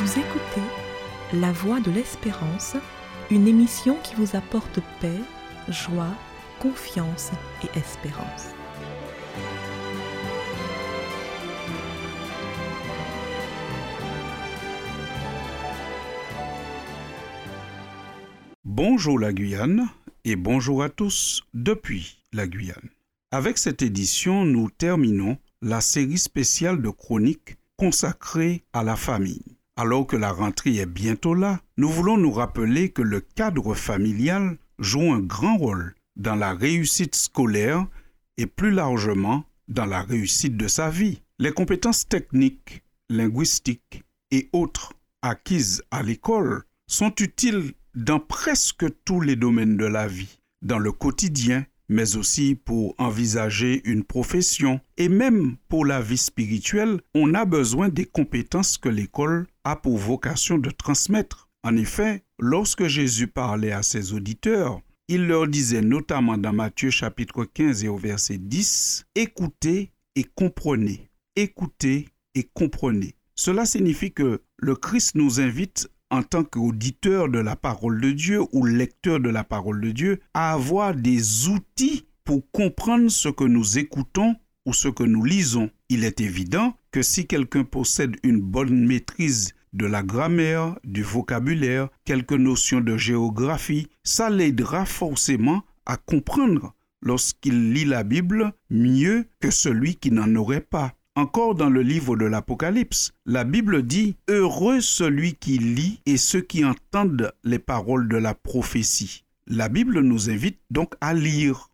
Vous écoutez La Voix de l'Espérance, une émission qui vous apporte paix, joie, confiance et espérance. Bonjour la Guyane et bonjour à tous depuis la Guyane. Avec cette édition, nous terminons la série spéciale de chroniques consacrée à la famille. Alors que la rentrée est bientôt là, nous voulons nous rappeler que le cadre familial joue un grand rôle dans la réussite scolaire et plus largement dans la réussite de sa vie. Les compétences techniques, linguistiques et autres acquises à l'école sont utiles dans presque tous les domaines de la vie, dans le quotidien, mais aussi pour envisager une profession et même pour la vie spirituelle, on a besoin des compétences que l'école a pour vocation de transmettre. En effet, lorsque Jésus parlait à ses auditeurs, il leur disait notamment dans Matthieu chapitre 15 et au verset 10, Écoutez et comprenez, écoutez et comprenez. Cela signifie que le Christ nous invite en tant qu'auditeur de la parole de Dieu ou lecteur de la parole de Dieu, à avoir des outils pour comprendre ce que nous écoutons ou ce que nous lisons. Il est évident que si quelqu'un possède une bonne maîtrise de la grammaire, du vocabulaire, quelques notions de géographie, ça l'aidera forcément à comprendre lorsqu'il lit la Bible mieux que celui qui n'en aurait pas. Encore dans le livre de l'Apocalypse, la Bible dit Heureux celui qui lit et ceux qui entendent les paroles de la prophétie. La Bible nous invite donc à lire.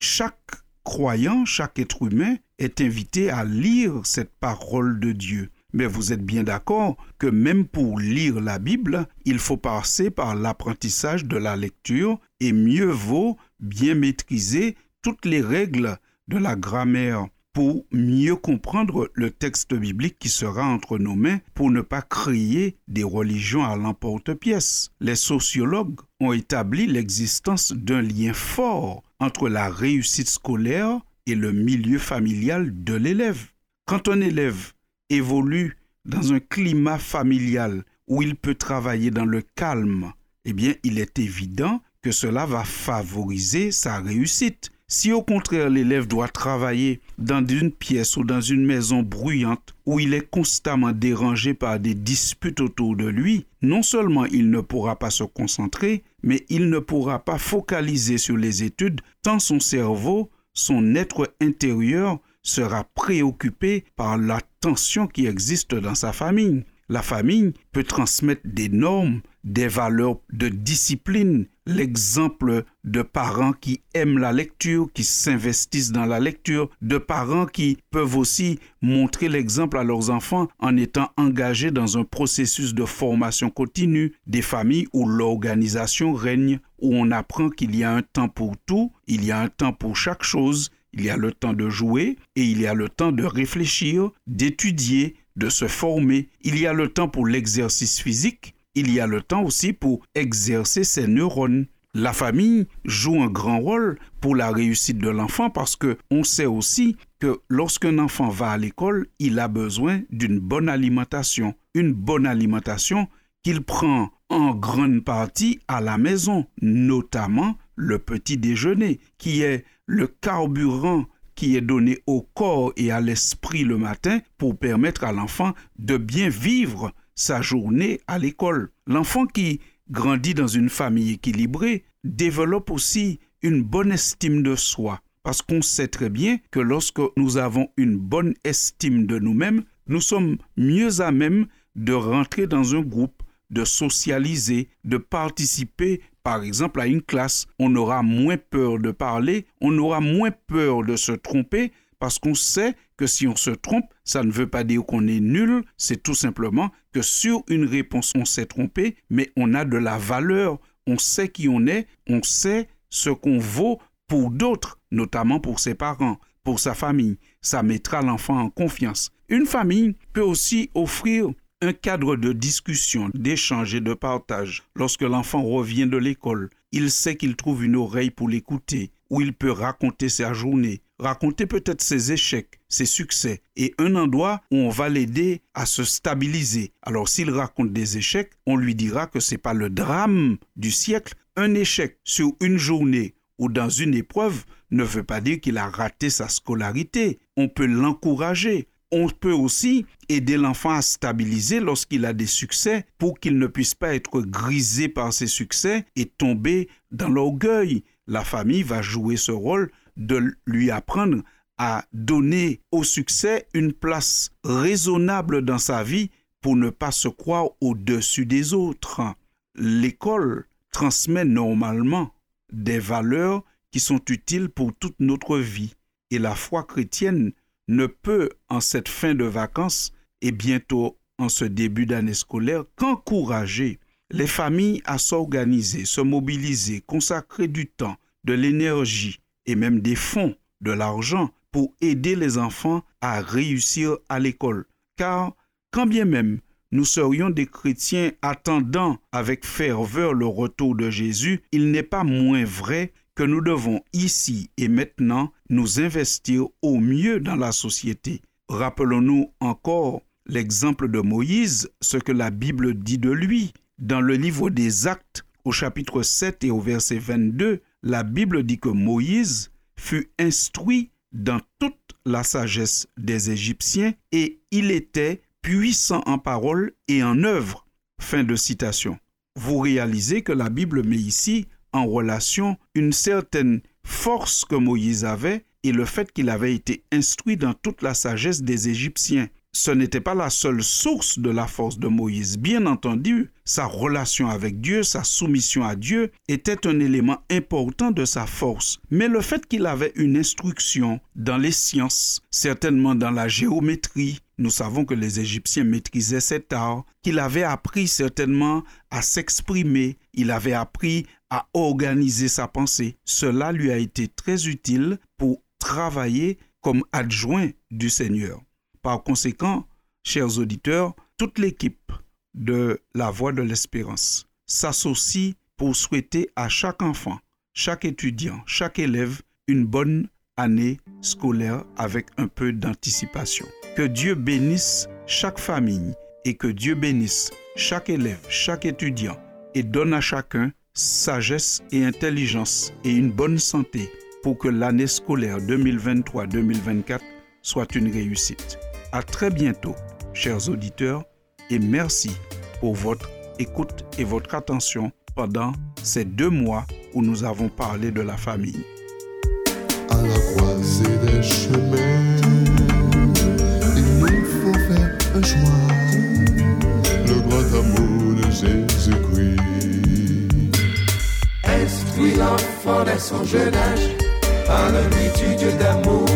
Chaque croyant, chaque être humain est invité à lire cette parole de Dieu. Mais vous êtes bien d'accord que même pour lire la Bible, il faut passer par l'apprentissage de la lecture et mieux vaut bien maîtriser toutes les règles de la grammaire pour mieux comprendre le texte biblique qui sera entre nos mains pour ne pas créer des religions à l'emporte-pièce. Les sociologues ont établi l'existence d'un lien fort entre la réussite scolaire et le milieu familial de l'élève. Quand un élève évolue dans un climat familial où il peut travailler dans le calme, eh bien, il est évident que cela va favoriser sa réussite. Si au contraire l'élève doit travailler dans une pièce ou dans une maison bruyante où il est constamment dérangé par des disputes autour de lui, non seulement il ne pourra pas se concentrer, mais il ne pourra pas focaliser sur les études tant son cerveau, son être intérieur sera préoccupé par la tension qui existe dans sa famille. La famille peut transmettre des normes, des valeurs de discipline, l'exemple de parents qui aiment la lecture, qui s'investissent dans la lecture, de parents qui peuvent aussi montrer l'exemple à leurs enfants en étant engagés dans un processus de formation continue, des familles où l'organisation règne, où on apprend qu'il y a un temps pour tout, il y a un temps pour chaque chose, il y a le temps de jouer et il y a le temps de réfléchir, d'étudier, de se former. Il y a le temps pour l'exercice physique. Il y a le temps aussi pour exercer ses neurones. La famille joue un grand rôle pour la réussite de l'enfant parce que on sait aussi que lorsqu'un enfant va à l'école, il a besoin d'une bonne alimentation, une bonne alimentation qu'il prend en grande partie à la maison, notamment le petit déjeuner, qui est le carburant qui est donné au corps et à l'esprit le matin pour permettre à l'enfant de bien vivre sa journée à l'école. L'enfant qui grandit dans une famille équilibrée développe aussi une bonne estime de soi, parce qu'on sait très bien que lorsque nous avons une bonne estime de nous-mêmes, nous sommes mieux à même de rentrer dans un groupe, de socialiser, de participer par exemple, à une classe, on aura moins peur de parler, on aura moins peur de se tromper, parce qu'on sait que si on se trompe, ça ne veut pas dire qu'on est nul, c'est tout simplement que sur une réponse, on s'est trompé, mais on a de la valeur, on sait qui on est, on sait ce qu'on vaut pour d'autres, notamment pour ses parents, pour sa famille. Ça mettra l'enfant en confiance. Une famille peut aussi offrir un cadre de discussion, d'échange et de partage. Lorsque l'enfant revient de l'école, il sait qu'il trouve une oreille pour l'écouter, où il peut raconter sa journée, raconter peut-être ses échecs, ses succès, et un endroit où on va l'aider à se stabiliser. Alors s'il raconte des échecs, on lui dira que c'est pas le drame du siècle. Un échec sur une journée ou dans une épreuve ne veut pas dire qu'il a raté sa scolarité. On peut l'encourager. On peut aussi aider l'enfant à stabiliser lorsqu'il a des succès pour qu'il ne puisse pas être grisé par ses succès et tomber dans l'orgueil. La famille va jouer ce rôle de lui apprendre à donner au succès une place raisonnable dans sa vie pour ne pas se croire au-dessus des autres. L'école transmet normalement des valeurs qui sont utiles pour toute notre vie. Et la foi chrétienne ne peut, en cette fin de vacances et bientôt en ce début d'année scolaire, qu'encourager les familles à s'organiser, se mobiliser, consacrer du temps, de l'énergie et même des fonds, de l'argent pour aider les enfants à réussir à l'école. Car quand bien même nous serions des chrétiens attendant avec ferveur le retour de Jésus, il n'est pas moins vrai que nous devons ici et maintenant nous investir au mieux dans la société. Rappelons-nous encore l'exemple de Moïse, ce que la Bible dit de lui. Dans le livre des Actes, au chapitre 7 et au verset 22, la Bible dit que Moïse fut instruit dans toute la sagesse des Égyptiens et il était puissant en parole et en œuvre. Fin de citation. Vous réalisez que la Bible met ici en relation une certaine force que Moïse avait et le fait qu'il avait été instruit dans toute la sagesse des Égyptiens ce n'était pas la seule source de la force de Moïse. Bien entendu, sa relation avec Dieu, sa soumission à Dieu était un élément important de sa force. Mais le fait qu'il avait une instruction dans les sciences, certainement dans la géométrie, nous savons que les Égyptiens maîtrisaient cet art, qu'il avait appris certainement à s'exprimer, il avait appris à organiser sa pensée. Cela lui a été très utile pour travailler comme adjoint du Seigneur. Par conséquent, chers auditeurs, toute l'équipe de La Voix de l'Espérance s'associe pour souhaiter à chaque enfant, chaque étudiant, chaque élève une bonne année scolaire avec un peu d'anticipation. Que Dieu bénisse chaque famille et que Dieu bénisse chaque élève, chaque étudiant et donne à chacun sagesse et intelligence et une bonne santé pour que l'année scolaire 2023-2024 soit une réussite. À très bientôt, chers auditeurs, et merci pour votre écoute et votre attention pendant ces deux mois où nous avons parlé de la famille. À la croisée des chemins, il nous faut faire un choix. Le grand amour de Jésus-Christ. Instruis l'enfant dès son jeune âge. Parle-lui du Dieu d'amour,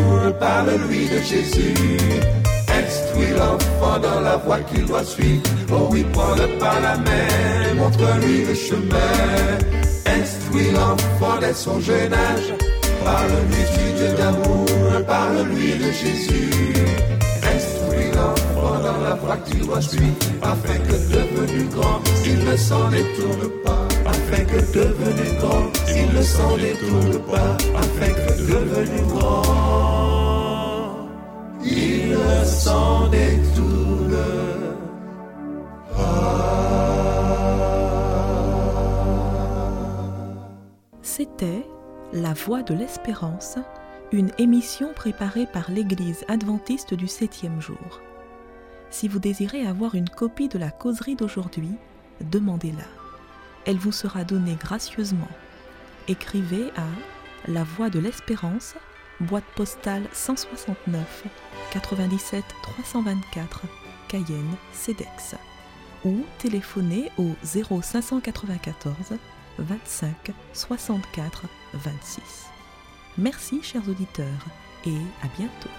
parle-lui de Jésus. Instruis l'enfant dans la voie qu'il doit suivre? Oh oui, prends-le par la main, montre-lui le chemin. Instruis l'enfant dès son jeune âge? Parle-lui du Dieu d'amour, parle-lui de Jésus. Instruis l'enfant dans la voie qu'il doit suivre, afin que devenu grand, il ne s'en détourne pas. Afin que devenu grand, il ne s'en détourne pas. Afin que devenu grand, C'était La Voix de l'Espérance, une émission préparée par l'Église adventiste du septième jour. Si vous désirez avoir une copie de la causerie d'aujourd'hui, demandez-la. Elle vous sera donnée gracieusement. Écrivez à La Voix de l'Espérance, boîte postale 169 97 324 Cayenne, CEDEX ou téléphonez au 0594 25 64 26. Merci chers auditeurs et à bientôt.